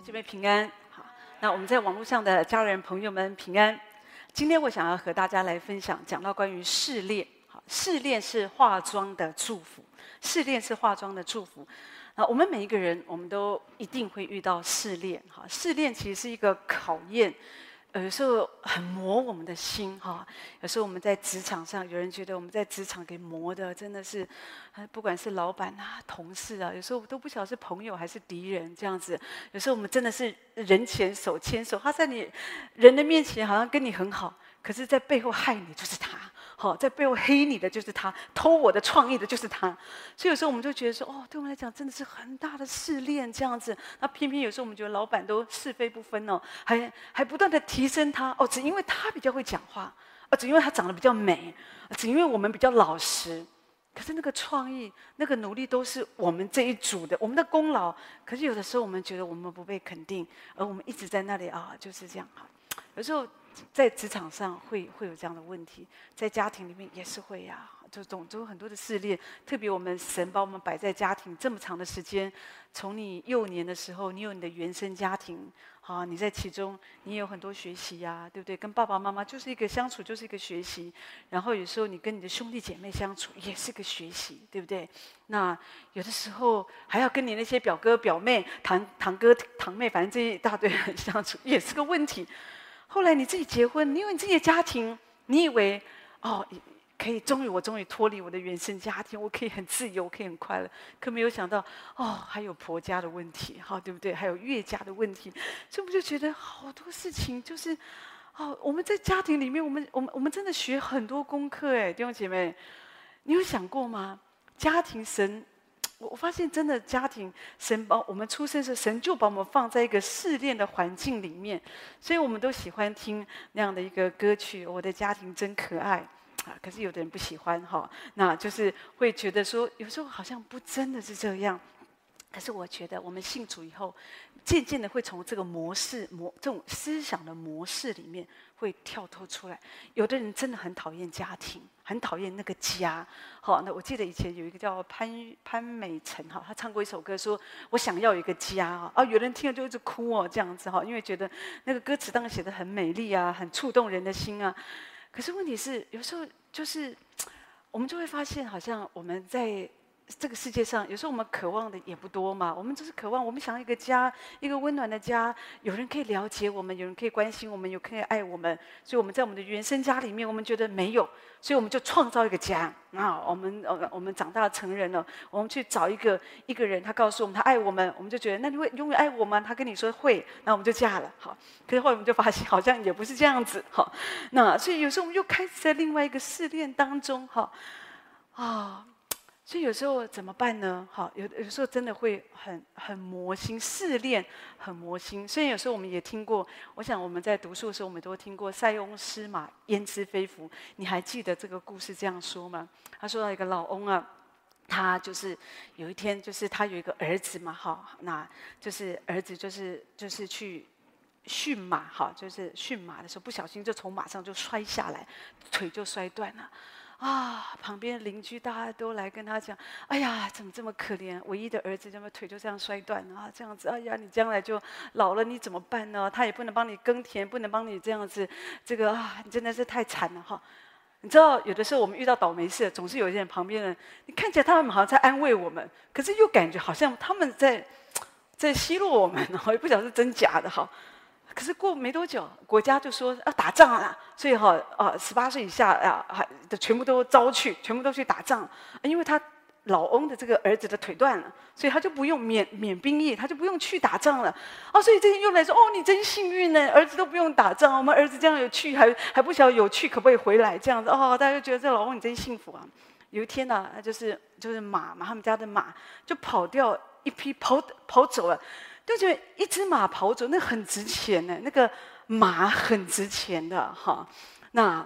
这边平安，好。那我们在网络上的家人朋友们平安。今天我想要和大家来分享，讲到关于试炼。好，试炼是化妆的祝福。试炼是化妆的祝福。啊，我们每一个人，我们都一定会遇到试炼。哈，试炼其实是一个考验。有时候很磨我们的心哈，有时候我们在职场上，有人觉得我们在职场给磨的真的是，不管是老板啊、同事啊，有时候都不晓得是朋友还是敌人这样子。有时候我们真的是人前手牵手，他在你人的面前好像跟你很好，可是在背后害你就是他。好，在背后黑你的就是他，偷我的创意的就是他，所以有时候我们就觉得说，哦，对我们来讲真的是很大的试炼这样子。那偏偏有时候我们觉得老板都是非不分哦，还还不断的提升他哦，只因为他比较会讲话，哦，只因为他长得比较美，只因为我们比较老实。可是那个创意、那个努力都是我们这一组的，我们的功劳。可是有的时候我们觉得我们不被肯定，而我们一直在那里啊，就是这样哈。有时候。在职场上会会有这样的问题，在家庭里面也是会呀、就总总有很多的试炼。特别我们神把我们摆在家庭这么长的时间，从你幼年的时候，你有你的原生家庭，啊，你在其中你有很多学习呀、对不对？跟爸爸妈妈就是一个相处，就是一个学习。然后有时候你跟你的兄弟姐妹相处，也是个学习，对不对？那有的时候还要跟你那些表哥表妹、堂堂哥堂妹，反正这一大堆人 相处，也是个问题。后来你自己结婚，你有你自己的家庭，你以为哦，可以终于我终于脱离我的原生家庭，我可以很自由，可以很快乐。可没有想到哦，还有婆家的问题，哈，对不对？还有岳家的问题，这不就觉得好多事情就是哦，我们在家庭里面，我们我们我们真的学很多功课哎，弟兄姐妹，你有想过吗？家庭神。我发现，真的家庭，神把我们出生时，神就把我们放在一个试炼的环境里面，所以我们都喜欢听那样的一个歌曲。我的家庭真可爱啊！可是有的人不喜欢哈，那就是会觉得说，有时候好像不真的是这样。可是我觉得，我们信主以后，渐渐的会从这个模式、模这种思想的模式里面会跳脱出来。有的人真的很讨厌家庭，很讨厌那个家。好，那我记得以前有一个叫潘潘美辰哈，他唱过一首歌，说我想要一个家啊。啊，有人听了就一直哭哦，这样子哈，因为觉得那个歌词当然写得很美丽啊，很触动人的心啊。可是问题是，有时候就是我们就会发现，好像我们在。这个世界上，有时候我们渴望的也不多嘛。我们只是渴望，我们想要一个家，一个温暖的家，有人可以了解我们，有人可以关心我们，有可以爱我们。所以我们在我们的原生家里面，我们觉得没有，所以我们就创造一个家。啊，我们呃，我们长大成人了，我们去找一个一个人，他告诉我们他爱我们，我们就觉得那你会永远爱我吗？他跟你说会，那我们就嫁了。好，可是后来我们就发现，好像也不是这样子。好，那所以有时候我们又开始在另外一个试炼当中。哈，啊。所以有时候怎么办呢？好，有有时候真的会很很磨心，试炼很磨心。虽然有时候我们也听过，我想我们在读书的时候，我们都听过“塞翁失马，焉知非福”。你还记得这个故事这样说吗？他说到一个老翁啊，他就是有一天，就是他有一个儿子嘛，哈，那就是儿子就是就是去驯马，哈，就是驯马的时候不小心就从马上就摔下来，腿就摔断了。啊，旁边邻居大家都来跟他讲：“哎呀，怎么这么可怜？唯一的儿子怎么腿就这样摔断啊？这样子，哎呀，你将来就老了，你怎么办呢？他也不能帮你耕田，不能帮你这样子，这个啊，你真的是太惨了哈！你知道，有的时候我们遇到倒霉事，总是有一些旁边人，你看起来他们好像在安慰我们，可是又感觉好像他们在在奚落我们，也不晓得是真假的哈。”可是过没多久，国家就说要打仗了，所以哈啊，十八岁以下啊，还的全部都招去，全部都去打仗。因为他老翁的这个儿子的腿断了，所以他就不用免免兵役，他就不用去打仗了。哦，所以这些又来说，哦，你真幸运呢，儿子都不用打仗，我们儿子这样有去，还还不晓得有去可不可以回来这样子。哦，大家就觉得这老翁你真幸福啊。有一天呢，就是就是马嘛，他们家的马就跑掉一匹，跑跑走了。就觉得一只马跑走，那很值钱呢。那个马很值钱的哈。那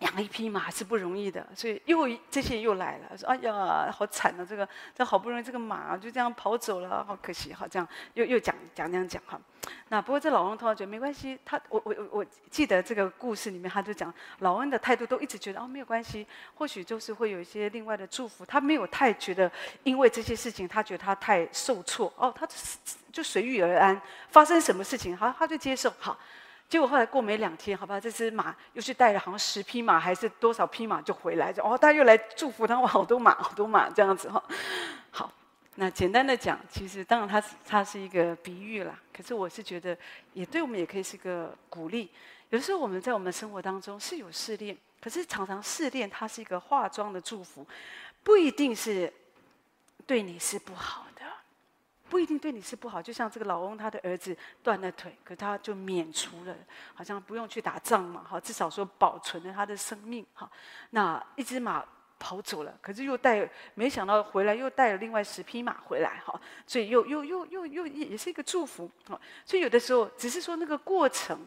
养一匹马是不容易的，所以又这些又来了，说：“哎呀，好惨啊！这个这好不容易这个马就这样跑走了，好可惜。”好，这样又又讲讲这样讲哈。那不过这老翁通常觉得没关系，他我我我记得这个故事里面，他就讲老翁的态度都一直觉得哦没有关系，或许就是会有一些另外的祝福，他没有太觉得因为这些事情他觉得他太受挫哦，他就随遇而安，发生什么事情好他就接受好。结果后来过没两天，好吧，这只马又去带了好像十匹马还是多少匹马就回来，哦，他又来祝福他，好多马，好多马这样子哈。好，那简单的讲，其实当然它是它是一个比喻啦，可是我是觉得也对我们也可以是个鼓励。有时候我们在我们生活当中是有试炼，可是常常试炼它是一个化妆的祝福，不一定是对你是不好。不一定对你是不好，就像这个老翁，他的儿子断了腿，可他就免除了，好像不用去打仗嘛，哈，至少说保存了他的生命，哈。那一只马跑走了，可是又带，没想到回来又带了另外十匹马回来，哈，所以又又又又又也是一个祝福，哈。所以有的时候只是说那个过程，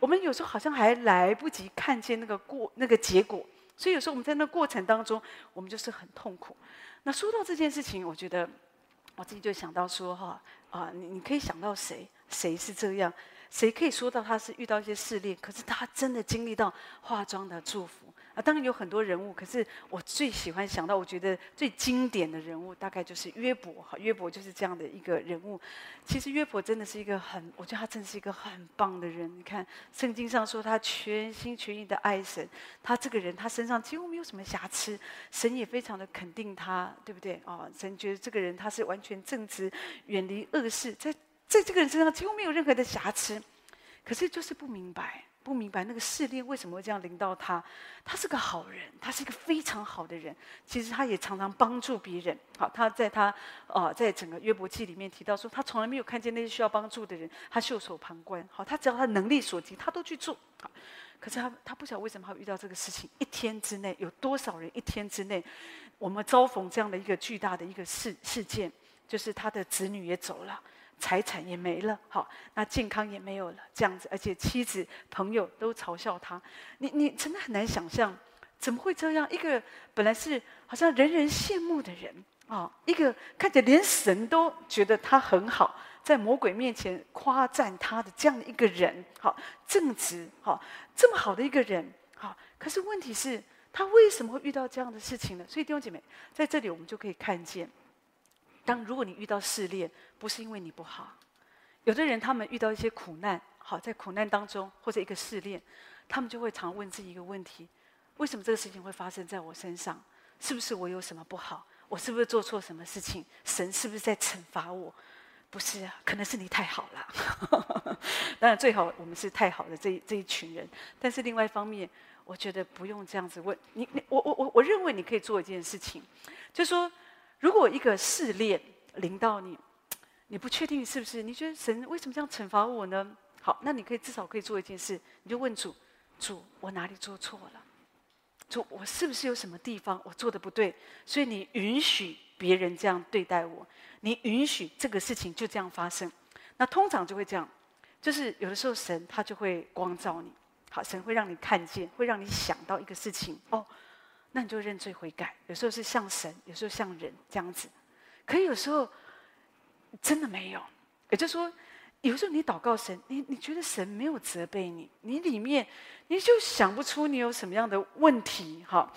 我们有时候好像还来不及看见那个过那个结果，所以有时候我们在那过程当中，我们就是很痛苦。那说到这件事情，我觉得。我自己就想到说哈啊，你你可以想到谁？谁是这样？谁可以说到他是遇到一些试炼，可是他真的经历到化妆的祝福？啊，当然有很多人物，可是我最喜欢想到，我觉得最经典的人物，大概就是约伯。哈，约伯就是这样的一个人物。其实约伯真的是一个很，我觉得他真的是一个很棒的人。你看圣经上说他全心全意的爱神，他这个人他身上几乎没有什么瑕疵，神也非常的肯定他，对不对？啊，神觉得这个人他是完全正直，远离恶事，在在这个人身上几乎没有任何的瑕疵，可是就是不明白。不明白那个试炼为什么会这样临到他？他是个好人，他是一个非常好的人。其实他也常常帮助别人。好，他在他呃，在整个约伯记里面提到说，他从来没有看见那些需要帮助的人，他袖手旁观。好，他只要他能力所及，他都去做。好，可是他他不晓得为什么会遇到这个事情。一天之内有多少人？一天之内，我们遭逢这样的一个巨大的一个事事件，就是他的子女也走了。财产也没了，好，那健康也没有了，这样子，而且妻子、朋友都嘲笑他。你你真的很难想象，怎么会这样？一个本来是好像人人羡慕的人啊，一个看起来连神都觉得他很好，在魔鬼面前夸赞他的这样的一个人，好正直，好这么好的一个人，好，可是问题是，他为什么会遇到这样的事情呢？所以弟兄姐妹，在这里我们就可以看见。当如果你遇到试炼，不是因为你不好，有的人他们遇到一些苦难，好，在苦难当中或者一个试炼，他们就会常问自己一个问题：为什么这个事情会发生在我身上？是不是我有什么不好？我是不是做错什么事情？神是不是在惩罚我？不是啊，可能是你太好了。当然最好我们是太好的这一这一群人，但是另外一方面，我觉得不用这样子问你。你我我我我认为你可以做一件事情，就是说。如果一个试炼临到你，你不确定是不是？你觉得神为什么这样惩罚我呢？好，那你可以至少可以做一件事，你就问主：主，我哪里做错了？主，我是不是有什么地方我做的不对？所以你允许别人这样对待我，你允许这个事情就这样发生。那通常就会这样，就是有的时候神他就会光照你，好，神会让你看见，会让你想到一个事情哦。那你就认罪悔改，有时候是像神，有时候像人这样子。可有时候真的没有，也就是说，有时候你祷告神，你你觉得神没有责备你，你里面你就想不出你有什么样的问题，哈。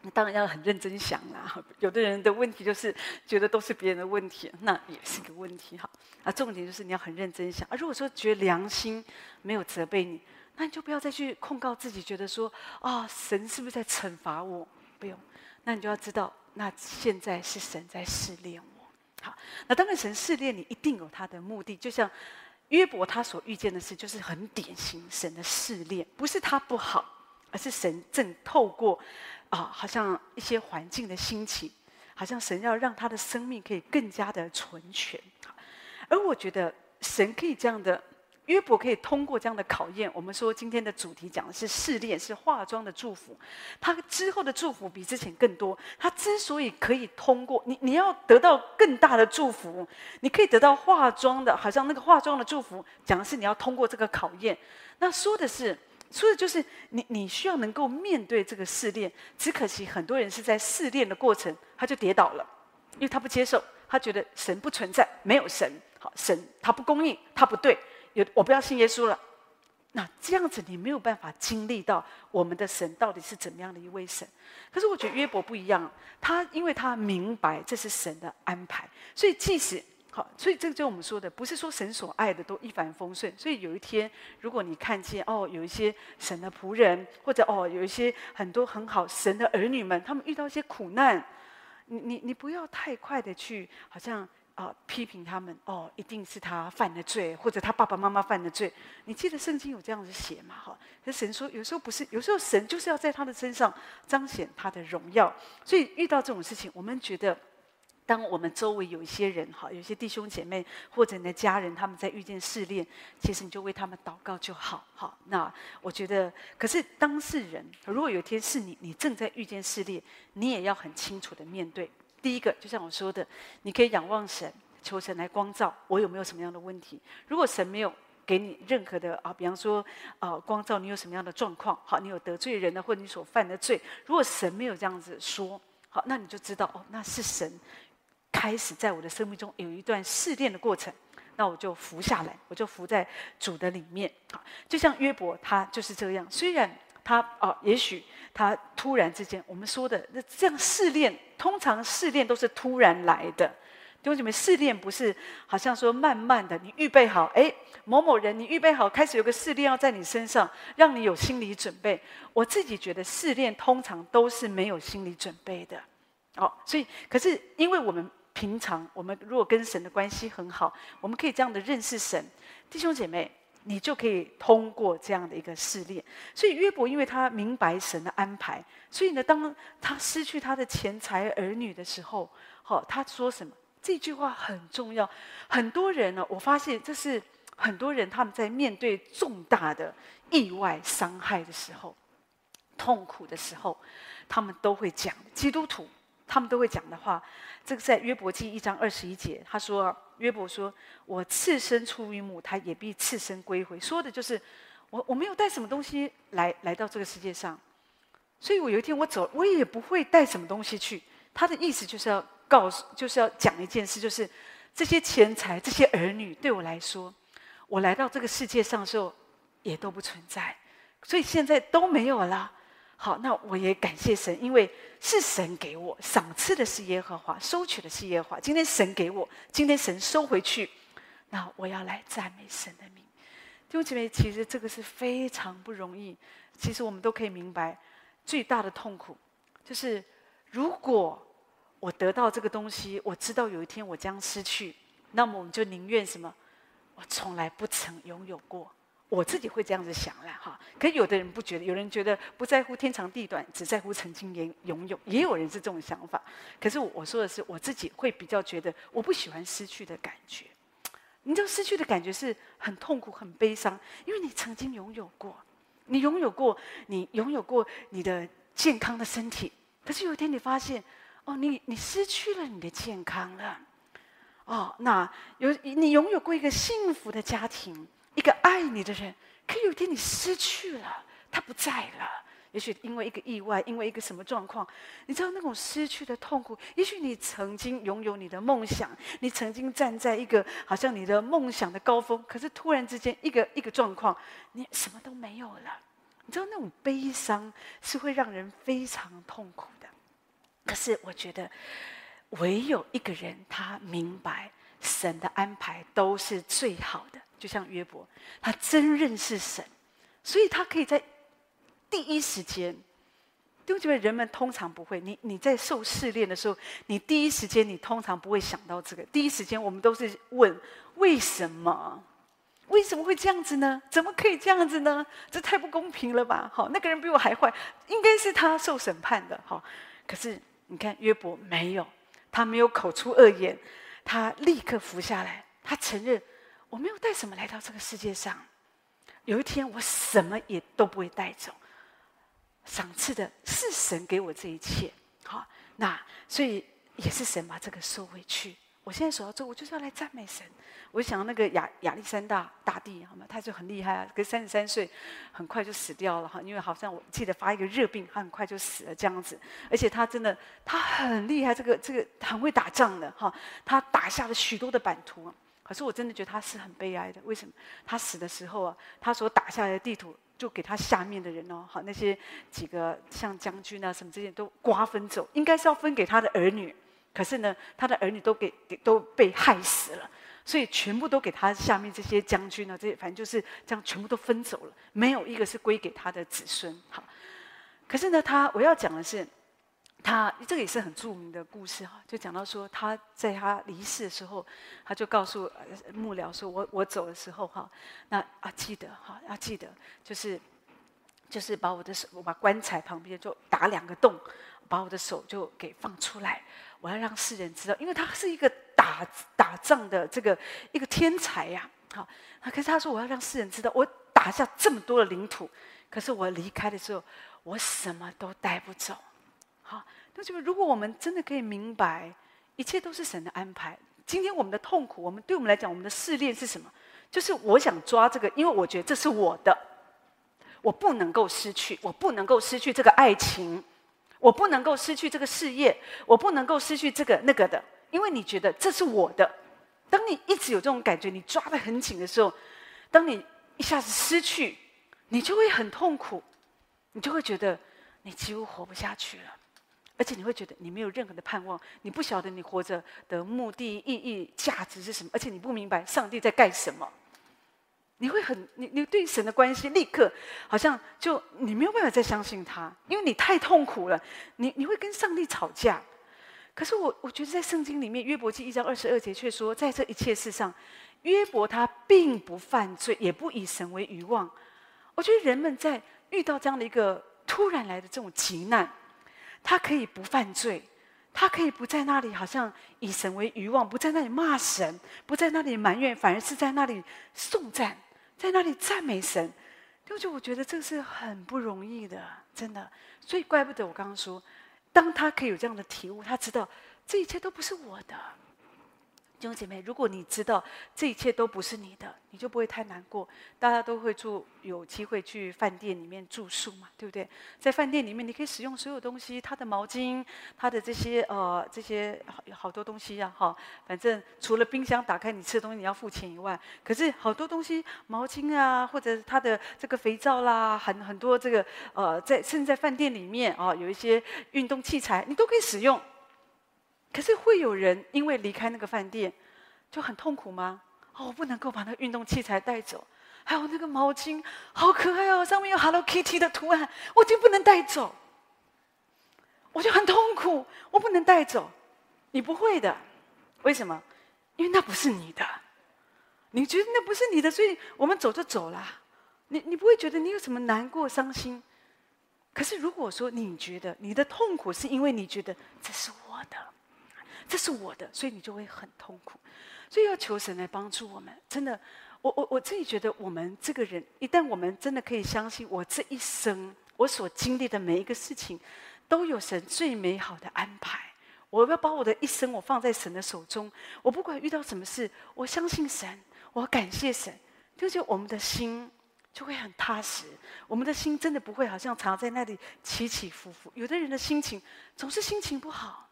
那当然要很认真想啦。有的人的问题就是觉得都是别人的问题，那也是个问题，哈。啊，重点就是你要很认真想。啊，如果说觉得良心没有责备你。那你就不要再去控告自己，觉得说啊、哦，神是不是在惩罚我？不用，那你就要知道，那现在是神在试炼我。好，那当然神试炼你，一定有他的目的。就像约伯他所遇见的事，就是很典型神的试炼，不是他不好，而是神正透过啊，好像一些环境的兴起，好像神要让他的生命可以更加的纯全。而我觉得神可以这样的。约伯可以通过这样的考验。我们说今天的主题讲的是试炼，是化妆的祝福。他之后的祝福比之前更多。他之所以可以通过你，你要得到更大的祝福，你可以得到化妆的，好像那个化妆的祝福，讲的是你要通过这个考验。那说的是说的就是你你需要能够面对这个试炼。只可惜很多人是在试炼的过程他就跌倒了，因为他不接受，他觉得神不存在，没有神，好，神他不公义，他不对，我不要信耶稣了。那这样子你没有办法经历到我们的神到底是怎么样的一位神。可是我觉得约伯不一样，他因为他明白这是神的安排，所以即使好，所以这个就是我们说的，不是说神所爱的都一帆风顺。所以有一天，如果你看见哦，有一些神的仆人，或者哦，有一些很多很好神的儿女们，他们遇到一些苦难，你你你不要太快的去好像。啊、批评他们哦，一定是他犯的罪，或者他爸爸妈妈犯的罪。你记得圣经有这样子写吗？哈，可神说有时候不是，有时候神就是要在他的身上彰显他的荣耀。所以遇到这种事情，我们觉得，当我们周围有一些人哈，有些弟兄姐妹或者你的家人，他们在遇见试炼，其实你就为他们祷告就好。好，那我觉得，可是当事人如果有一天是你，你正在遇见试炼，你也要很清楚的面对。第一个，就像我说的，你可以仰望神，求神来光照我有没有什么样的问题。如果神没有给你任何的啊，比方说啊，光照你有什么样的状况，好，你有得罪人的，或者你所犯的罪，如果神没有这样子说，好，那你就知道哦，那是神开始在我的生命中有一段试炼的过程，那我就服下来，我就服在主的里面。好，就像约伯，他就是这样，虽然。他哦，也许他突然之间，我们说的那这样试炼，通常试炼都是突然来的。弟兄姐妹，试炼不是好像说慢慢的，你预备好，哎，某某人，你预备好，开始有个试炼要在你身上，让你有心理准备。我自己觉得试炼通常都是没有心理准备的。哦，所以可是因为我们平常我们如果跟神的关系很好，我们可以这样的认识神，弟兄姐妹。你就可以通过这样的一个试炼，所以约伯因为他明白神的安排，所以呢，当他失去他的钱财儿女的时候，好，他说什么？这句话很重要。很多人呢，我发现这是很多人他们在面对重大的意外伤害的时候、痛苦的时候，他们都会讲基督徒。他们都会讲的话，这个在约伯记一章二十一节，他说：“约伯说，我次生出于母胎，也必次生归回。”说的就是我我没有带什么东西来来到这个世界上，所以我有一天我走，我也不会带什么东西去。他的意思就是要告诉，就是要讲一件事，就是这些钱财、这些儿女对我来说，我来到这个世界上的时候也都不存在，所以现在都没有了。好，那我也感谢神，因为是神给我赏赐的是耶和华，收取的是耶和华。今天神给我，今天神收回去，那我要来赞美神的名。弟兄姐妹，其实这个是非常不容易。其实我们都可以明白，最大的痛苦就是，如果我得到这个东西，我知道有一天我将失去，那么我们就宁愿什么？我从来不曾拥有过。我自己会这样子想了哈，可有的人不觉得，有人觉得不在乎天长地短，只在乎曾经拥拥有，也有人是这种想法。可是我我说的是，我自己会比较觉得，我不喜欢失去的感觉。你知道失去的感觉是很痛苦、很悲伤，因为你曾经拥有过，你拥有过，你拥有过你的健康的身体，可是有一天你发现，哦，你你失去了你的健康了，哦，那有你拥有过一个幸福的家庭。一个爱你的人，可有一天你失去了，他不在了。也许因为一个意外，因为一个什么状况，你知道那种失去的痛苦。也许你曾经拥有你的梦想，你曾经站在一个好像你的梦想的高峰，可是突然之间一个一个状况，你什么都没有了。你知道那种悲伤是会让人非常痛苦的。可是我觉得，唯有一个人他明白神的安排都是最好的。就像约伯，他真认识神，所以他可以在第一时间。因为人们通常不会，你你在受试炼的时候，你第一时间你通常不会想到这个。第一时间我们都是问为什么？为什么会这样子呢？怎么可以这样子呢？这太不公平了吧？好，那个人比我还坏，应该是他受审判的。好，可是你看约伯没有，他没有口出恶言，他立刻服下来，他承认。我没有带什么来到这个世界上，有一天我什么也都不会带走。赏赐的是神给我这一切，好，那所以也是神把这个收回去。我现在所要做，我就是要来赞美神。我想那个亚亚历山大大帝，好吗？他就很厉害啊，跟三十三岁很快就死掉了哈，因为好像我记得发一个热病，他很快就死了这样子。而且他真的他很厉害，这个这个很会打仗的哈，他打下了许多的版图。可是我真的觉得他是很悲哀的，为什么？他死的时候啊，他所打下来的地图就给他下面的人哦，好那些几个像将军啊什么这些都瓜分走，应该是要分给他的儿女。可是呢，他的儿女都给给都被害死了，所以全部都给他下面这些将军啊，这些反正就是这样，全部都分走了，没有一个是归给他的子孙。好，可是呢，他我要讲的是，他这个也是很著名的故事哈，就讲到说他在他离世的时候，他就告诉幕僚说：“我我走的时候哈，那啊记得哈，要记得就是就是把我的手，我把棺材旁边就打两个洞，把我的手就给放出来。”我要让世人知道，因为他是一个打打仗的这个一个天才呀。好，可是他说我要让世人知道，我打下这么多的领土，可是我离开的时候，我什么都带不走。那就是如果我们真的可以明白，一切都是神的安排。今天我们的痛苦，我们对我们来讲，我们的试炼是什么？就是我想抓这个，因为我觉得这是我的，我不能够失去，我不能够失去这个爱情。我不能够失去这个事业，我不能够失去这个那个的，因为你觉得这是我的。当你一直有这种感觉，你抓得很紧的时候，当你一下子失去，你就会很痛苦，你就会觉得你几乎活不下去了，而且你会觉得你没有任何的盼望，你不晓得你活着的目的、意义、价值是什么，而且你不明白上帝在干什么。你会很你你对神的关系立刻好像就你没有办法再相信他，因为你太痛苦了。你你会跟上帝吵架。可是我我觉得在圣经里面约伯记一章二十二节却说，在这一切事上，约伯他并不犯罪，也不以神为愚妄。我觉得人们在遇到这样的一个突然来的这种急难，他可以不犯罪，他可以不在那里好像以神为欲望，不在那里骂神，不在那里埋怨，反而是在那里颂赞。在那里赞美神，就是我觉得这是很不容易的，真的。所以怪不得我刚刚说，当他可以有这样的体悟，他知道这一切都不是我的。弟兄姐妹，如果你知道这一切都不是你的，你就不会太难过。大家都会住，有机会去饭店里面住宿嘛，对不对？在饭店里面，你可以使用所有东西，他的毛巾，他的这些呃这些好好多东西呀，哈。反正除了冰箱打开你吃的东西你要付钱以外，可是好多东西，毛巾啊，或者他的这个肥皂啦，很很多这个呃，在甚至在饭店里面啊，有一些运动器材，你都可以使用。可是会有人因为离开那个饭店就很痛苦吗？哦，我不能够把那运动器材带走，还有那个毛巾好可爱哦，上面有 Hello Kitty 的图案，我就不能带走，我就很痛苦，我不能带走。你不会的，为什么？因为那不是你的，你觉得那不是你的，所以我们走就走了。你你不会觉得你有什么难过、伤心？可是如果说你觉得你的痛苦是因为你觉得这是我的。这是我的，所以你就会很痛苦，所以要求神来帮助我们。真的，我我我自己觉得，我们这个人，一旦我们真的可以相信，我这一生我所经历的每一个事情，都有神最美好的安排。我要把我的一生，我放在神的手中。我不管遇到什么事，我相信神，我感谢神，就是我们的心就会很踏实。我们的心真的不会好像常在那里起起伏伏。有的人的心情总是心情不好。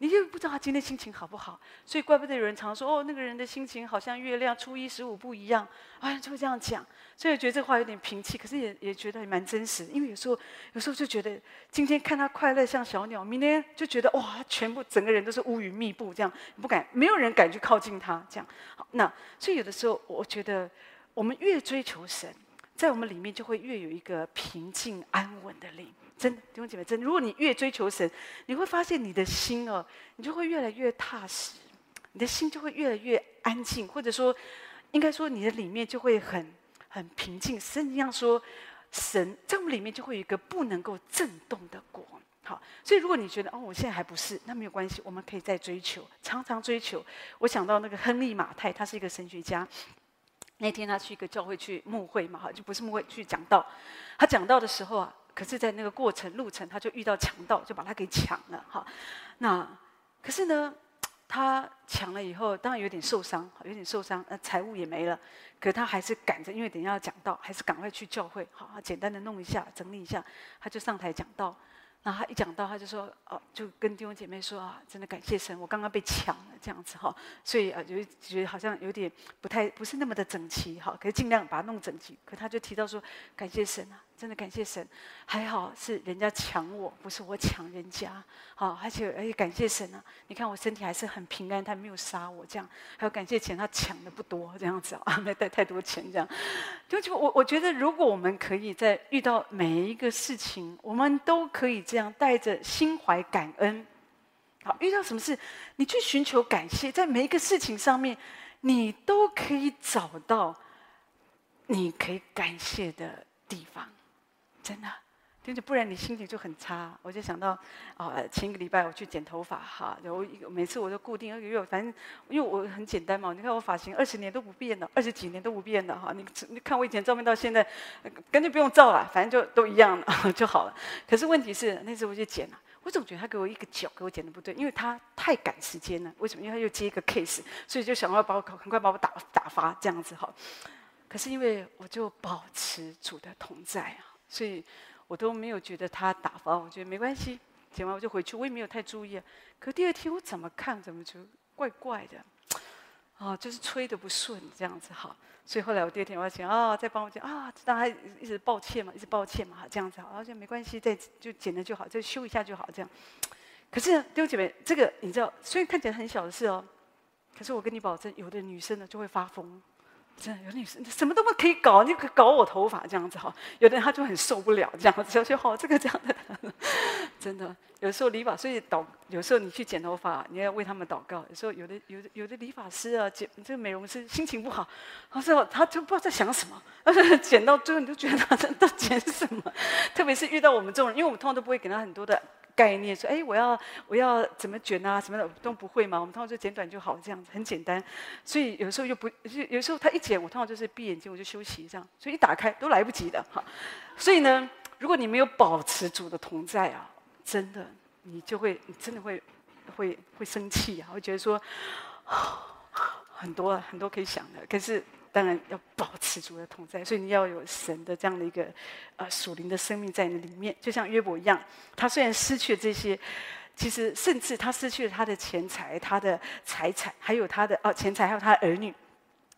你就不知道他今天心情好不好，所以怪不得有人常说哦，那个人的心情好像月亮初一十五不一样，好哎，就会这样讲。所以我觉得这话有点平气，可是也也觉得也蛮真实。因为有时候有时候就觉得今天看他快乐像小鸟，明天就觉得哇，全部整个人都是乌云密布，这样不敢，没有人敢去靠近他。这样好，那所以有的时候我觉得我们越追求神，在我们里面就会越有一个平静安稳的灵。真的，弟兄姐妹，真的，如果你越追求神，你会发现你的心哦，你就会越来越踏实，你的心就会越来越安静，或者说，应该说你的里面就会很很平静。圣经上说，神在我们里面就会有一个不能够震动的果。好，所以如果你觉得哦，我现在还不是，那没有关系，我们可以再追求，常常追求。我想到那个亨利马太，他是一个神学家。那天他去一个教会去牧会嘛，哈，就不是牧会去讲道。他讲道的时候啊。可是，在那个过程路程，他就遇到强盗，就把他给抢了哈。那可是呢，他抢了以后，当然有点受伤，有点受伤，呃，财物也没了。可他还是赶着，因为等一下要讲道，还是赶快去教会，好，简单的弄一下，整理一下，他就上台讲道。然后他一讲到，他就说：“哦，就跟弟兄姐妹说啊，真的感谢神，我刚刚被抢了这样子哈，所以啊，就觉得好像有点不太不是那么的整齐哈，可是尽量把它弄整齐。可他就提到说，感谢神啊。”真的感谢神，还好是人家抢我，不是我抢人家。好，而且而且感谢神啊！你看我身体还是很平安，他没有杀我这样。还有感谢钱，他抢的不多这样子啊，没带太多钱这样。就就我我觉得，如果我们可以在遇到每一个事情，我们都可以这样带着心怀感恩。好，遇到什么事，你去寻求感谢，在每一个事情上面，你都可以找到你可以感谢的地方。真的，就是不然你心情就很差。我就想到，啊、前一个礼拜我去剪头发，哈，我每次我都固定二个月，反正因为我很简单嘛。你看我发型二十年都不变的，二十几年都不变的，哈。你你看我以前照片到现在，干脆不用照了，反正就都一样了 就好了。可是问题是那次我就剪了，我总觉得他给我一个角给我剪的不对，因为他太赶时间了。为什么？因为他又接一个 case，所以就想要把我很快把我打打发这样子哈。可是因为我就保持主的同在啊。所以，我都没有觉得他打发，我觉得没关系。剪完我就回去，我也没有太注意啊。可第二天我怎么看怎么就怪怪的，啊，就是吹的不顺这样子哈。所以后来我第二天我要剪啊，再帮我剪啊，当然一直抱歉嘛，一直抱歉嘛，这样子好，而且没关系，再就剪了就好，再修一下就好这样。可是丢姐妹，这个你知道，虽然看起来很小的事哦，可是我跟你保证，有的女生呢就会发疯。真的有女生什么都不可以搞，你搞我头发这样子哈。有的人他就很受不了这样子，就好这个这样的。真的，有时候理发，所以导有时候你去剪头发，你要为他们祷告。有时候有的有的有的理发师啊，剪这个美容师心情不好，他说他就不知道在想什么，而且剪到最后你就觉得他在剪什么。特别是遇到我们这种人，因为我们通常都不会给他很多的。概念说，哎，我要我要怎么卷啊，什么的都不会嘛。我们通常就剪短就好，这样子很简单。所以有时候又不，就有时候他一剪，我通常就是闭眼睛，我就休息这样。所以一打开都来不及的哈。所以呢，如果你没有保持主的同在啊，真的你就会，你真的会会会生气啊，会觉得说，很多很多可以想的，可是。当然要保持主的同在，所以你要有神的这样的一个呃属灵的生命在你里面，就像约伯一样，他虽然失去了这些，其实甚至他失去了他的钱财、他的财产，还有他的哦、钱财，还有他的儿女。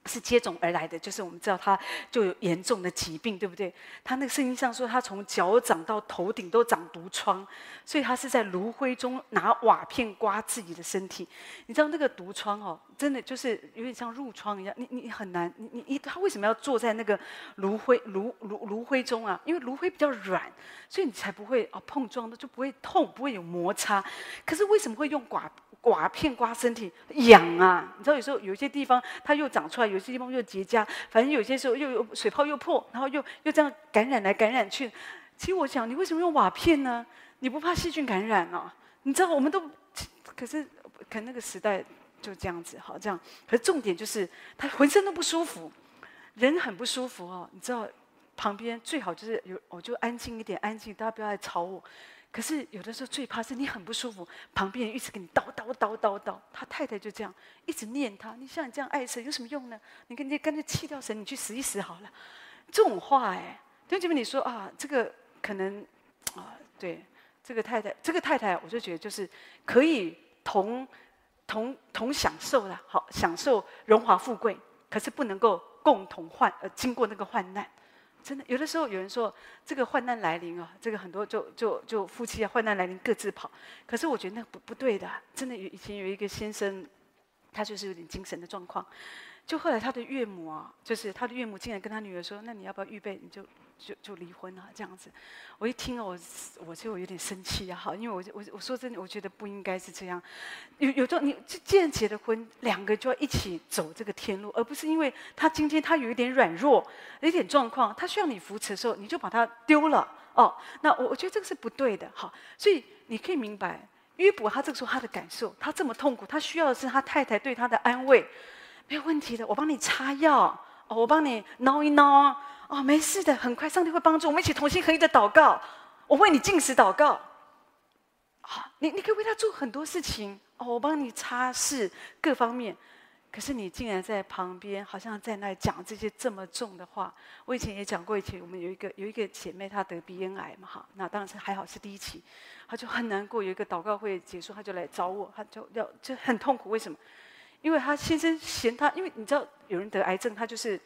是接踵而来的，就是我们知道他就有严重的疾病，对不对？他那个圣经上说，他从脚掌到头顶都长毒疮，所以他是在炉灰中拿瓦片刮自己的身体。你知道那个毒疮哦，真的就是有点像褥疮一样，你你很难，你你你他为什么要坐在那个炉灰炉炉炉灰中啊？因为炉灰比较软，所以你才不会啊碰撞的就不会痛，不会有摩擦。可是为什么会用刮？刮片刮身体痒啊！你知道有时候有些地方它又长出来，有些地方又结痂，反正有些时候又有水泡又破，然后又又这样感染来感染去。其实我想，你为什么用瓦片呢？你不怕细菌感染啊？你知道我们都，可是可那个时代就这样子，好这样。可是重点就是他浑身都不舒服，人很不舒服哦。你知道旁边最好就是有，我就安静一点，安静，大家不要来吵我。可是有的时候最怕是你很不舒服，旁边人一直跟你叨叨叨叨叨。他太太就这样一直念他，你像你这样爱神有什么用呢？你跟你干脆弃掉神，你去死一死好了。这种话哎，弟兄姐妹你说啊，这个可能啊，对这个太太，这个太太我就觉得就是可以同同同享受了，好享受荣华富贵，可是不能够共同患呃经过那个患难。真的，有的时候有人说这个患难来临啊，这个很多就就就夫妻啊，患难来临各自跑。可是我觉得那不不对的，真的以前有一个先生，他就是有点精神的状况，就后来他的岳母啊，就是他的岳母竟然跟他女儿说：“那你要不要预备？你就。”就就离婚了，这样子，我一听我我就有点生气呀，好，因为我我我说真的，我觉得不应该是这样。有有种你既然结了婚，两个就要一起走这个天路，而不是因为他今天他有一点软弱，有一点状况，他需要你扶持的时候，你就把他丢了哦。那我我觉得这个是不对的，好，所以你可以明白约伯他这个时候他的感受，他这么痛苦，他需要的是他太太对他的安慰，没有问题的，我帮你擦药，哦，我帮你挠一挠。哦，没事的，很快上帝会帮助我们一起同心合一的祷告。我为你禁食祷告。好，你你可以为他做很多事情哦，我帮你擦拭各方面。可是你竟然在旁边，好像在那讲这些这么重的话。我以前也讲过，以前我们有一个有一个姐妹，她得鼻咽癌嘛，哈，那当时还好是第一期，她就很难过。有一个祷告会结束，她就来找我，她就要就很痛苦。为什么？因为她先生嫌她，因为你知道有人得癌症，他就是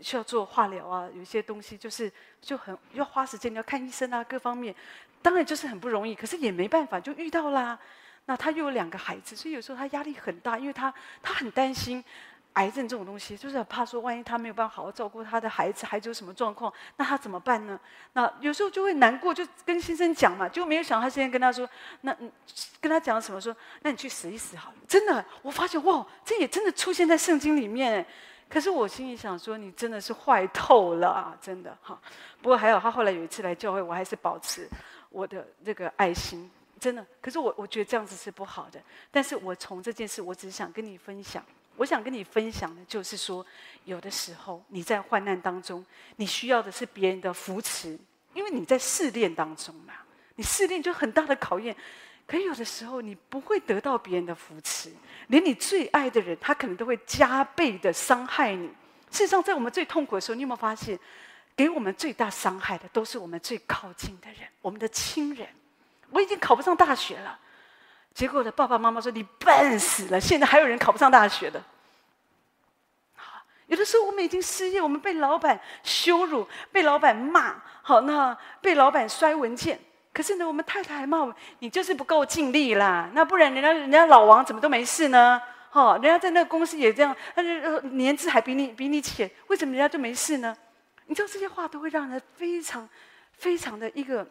需要做化疗啊，有一些东西就是就很要花时间，你要看医生啊，各方面，当然就是很不容易。可是也没办法，就遇到啦。那他又有两个孩子，所以有时候他压力很大，因为他他很担心癌症这种东西，就是很怕说，万一他没有办法好好照顾他的孩子，孩子有什么状况，那他怎么办呢？那有时候就会难过，就跟先生讲嘛，就没有想他先生跟他说，那，跟他讲什么说，那你去死一死好了。真的，我发现哇，这也真的出现在圣经里面。可是我心里想说，你真的是坏透了啊，真的哈。不过还好，他后来有一次来教会，我还是保持我的这个爱心。真的，可是我我觉得这样子是不好的。但是我从这件事，我只是想跟你分享。我想跟你分享的就是说，有的时候你在患难当中，你需要的是别人的扶持，因为你在试炼当中嘛。你试炼就很大的考验，可有的时候你不会得到别人的扶持，连你最爱的人，他可能都会加倍的伤害你。事实上，在我们最痛苦的时候，你有没有发现，给我们最大伤害的都是我们最靠近的人，我们的亲人。我已经考不上大学了，结果的爸爸妈妈说：“你笨死了！”现在还有人考不上大学的。好，有的时候我们已经失业，我们被老板羞辱，被老板骂，好，那被老板摔文件。可是呢，我们太太还骂我：“你就是不够尽力啦！那不然人家人家老王怎么都没事呢？哈，人家在那个公司也这样，他是年资还比你比你浅，为什么人家就没事呢？”你知道这些话都会让人非常非常的一个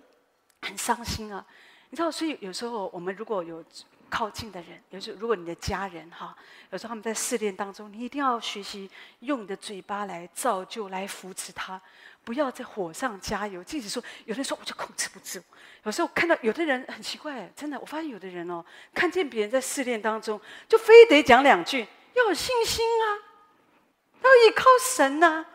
很伤心啊。你知道，所以有时候我们如果有靠近的人，有时候如果你的家人哈，有时候他们在试炼当中，你一定要学习用你的嘴巴来造就、来扶持他，不要在火上加油。即使说有的人说我就控制不住，有时候看到有的人很奇怪，真的，我发现有的人哦，看见别人在试炼当中，就非得讲两句，要有信心啊，要依靠神呐、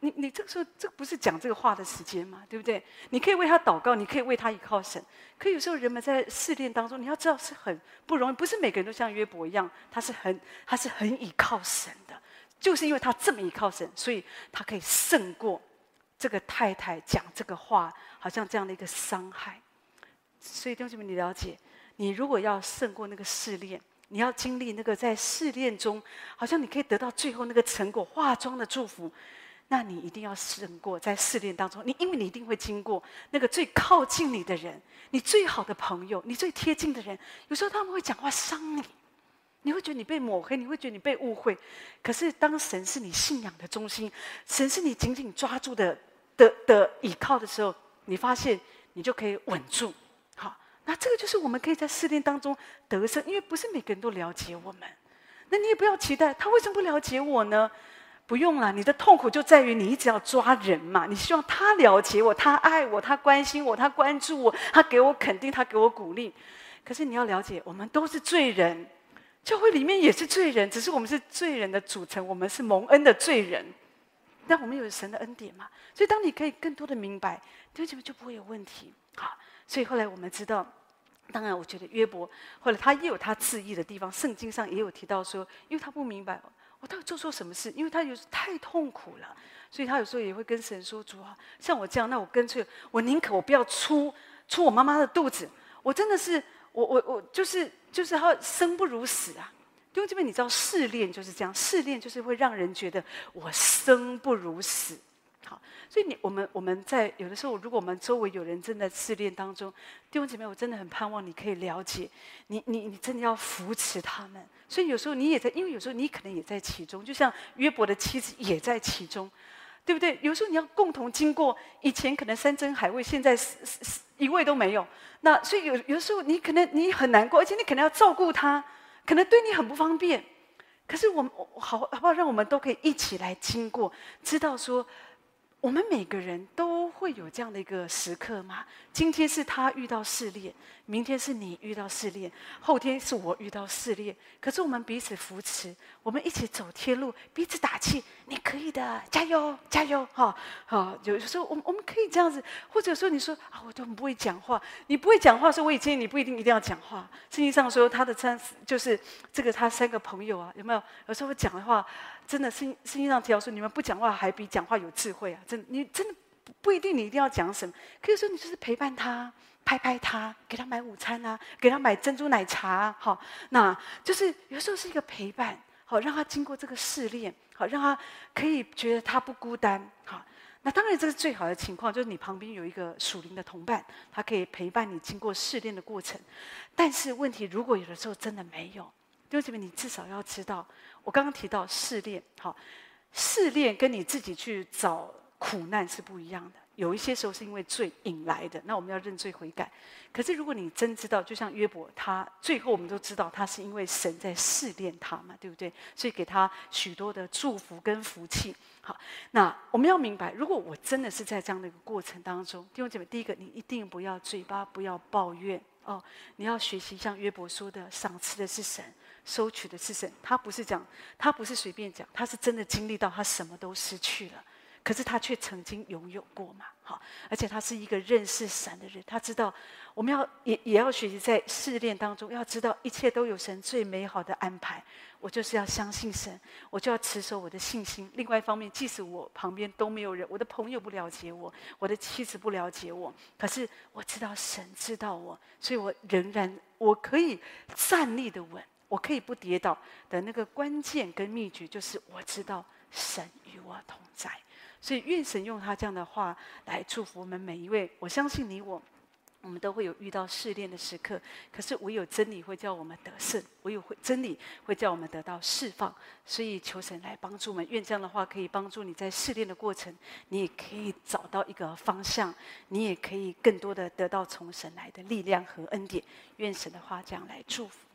你你这个时候，这不是讲这个话的时间嘛？对不对？你可以为他祷告，你可以为他依靠神。可有时候人们在试炼当中，你要知道是很不容易，不是每个人都像约伯一样，他是很他是很依靠神的。就是因为他这么依靠神，所以他可以胜过这个太太讲这个话，好像这样的一个伤害。所以弟兄姐妹，你了解，你如果要胜过那个试炼，你要经历那个在试炼中，好像你可以得到最后那个成果，化妆的祝福。那你一定要胜过在试炼当中，你因为你一定会经过那个最靠近你的人，你最好的朋友，你最贴近的人，有时候他们会讲话伤你，你会觉得你被抹黑，你会觉得你被误会。可是当神是你信仰的中心，神是你紧紧抓住的的的依靠的时候，你发现你就可以稳住。好，那这个就是我们可以在试炼当中得胜，因为不是每个人都了解我们，那你也不要期待他为什么不了解我呢？不用了，你的痛苦就在于你一直要抓人嘛。你希望他了解我，他爱我，他关心我，他关注我，他给我肯定，他给我鼓励。可是你要了解，我们都是罪人，教会里面也是罪人，只是我们是罪人的组成，我们是蒙恩的罪人。但我们有神的恩典嘛？所以当你可以更多的明白，对这个就不会有问题。好，所以后来我们知道，当然我觉得约伯后来他也有他自义的地方，圣经上也有提到说，因为他不明白。我到底做错什么事？因为他有时太痛苦了，所以他有时候也会跟神说：“主啊，像我这样，那我干脆，我宁可我不要出出我妈妈的肚子。我真的是，我我我就是就是要生不如死啊！因为这边你知道试炼就是这样，试炼就是会让人觉得我生不如死。好，所以你我们我们在有的时候，如果我们周围有人正在试炼当中，弟兄姐妹，我真的很盼望你可以了解，你你你真的要扶持他们。”所以有时候你也在，因为有时候你可能也在其中，就像约伯的妻子也在其中，对不对？有时候你要共同经过，以前可能山珍海味，现在是是是一味都没有。那所以有有时候你可能你很难过，而且你可能要照顾他，可能对你很不方便。可是我们好好不好？让我们都可以一起来经过，知道说我们每个人都会有这样的一个时刻嘛？今天是他遇到试炼，明天是你遇到试炼，后天是我遇到试炼。可是我们彼此扶持，我们一起走天路，彼此打气，你可以的，加油，加油！哈，好，有时候我们我们可以这样子，或者说你说啊，我都很不会讲话，你不会讲话，所以我也建议你不一定一定要讲话。圣经上说他的三就是这个他三个朋友啊，有没有？有时候我讲的话。真的，圣圣经上提到说，你们不讲话还比讲话有智慧啊！真的，你真的不一定你一定要讲什么，可以说你就是陪伴他，拍拍他，给他买午餐啊，给他买珍珠奶茶啊，好，那就是有时候是一个陪伴，好，让他经过这个试炼，好，让他可以觉得他不孤单，好，那当然这是最好的情况，就是你旁边有一个属灵的同伴，他可以陪伴你经过试炼的过程。但是问题，如果有的时候真的没有。弟兄姐妹，你至少要知道，我刚刚提到试炼，好，试炼跟你自己去找苦难是不一样的。有一些时候是因为罪引来的，那我们要认罪悔改。可是如果你真知道，就像约伯，他最后我们都知道，他是因为神在试炼他嘛，对不对？所以给他许多的祝福跟福气。好，那我们要明白，如果我真的是在这样的一个过程当中，弟兄姐妹，第一个，你一定不要嘴巴不要抱怨哦，你要学习像约伯说的，赏赐的是神。收取的是神，他不是讲，他不是随便讲，他是真的经历到他什么都失去了，可是他却曾经拥有过嘛，好，而且他是一个认识神的人，他知道我们要也也要学习在试炼当中，要知道一切都有神最美好的安排，我就是要相信神，我就要持守我的信心。另外一方面，即使我旁边都没有人，我的朋友不了解我，我的妻子不了解我，可是我知道神知道我，所以我仍然我可以站立的稳。我可以不跌倒的那个关键跟秘诀，就是我知道神与我同在，所以愿神用他这样的话来祝福我们每一位。我相信你我，我们都会有遇到试炼的时刻，可是唯有真理会叫我们得胜，唯有会真理会叫我们得到释放。所以求神来帮助我们，愿这样的话可以帮助你在试炼的过程，你也可以找到一个方向，你也可以更多的得到从神来的力量和恩典。愿神的话这样来祝福。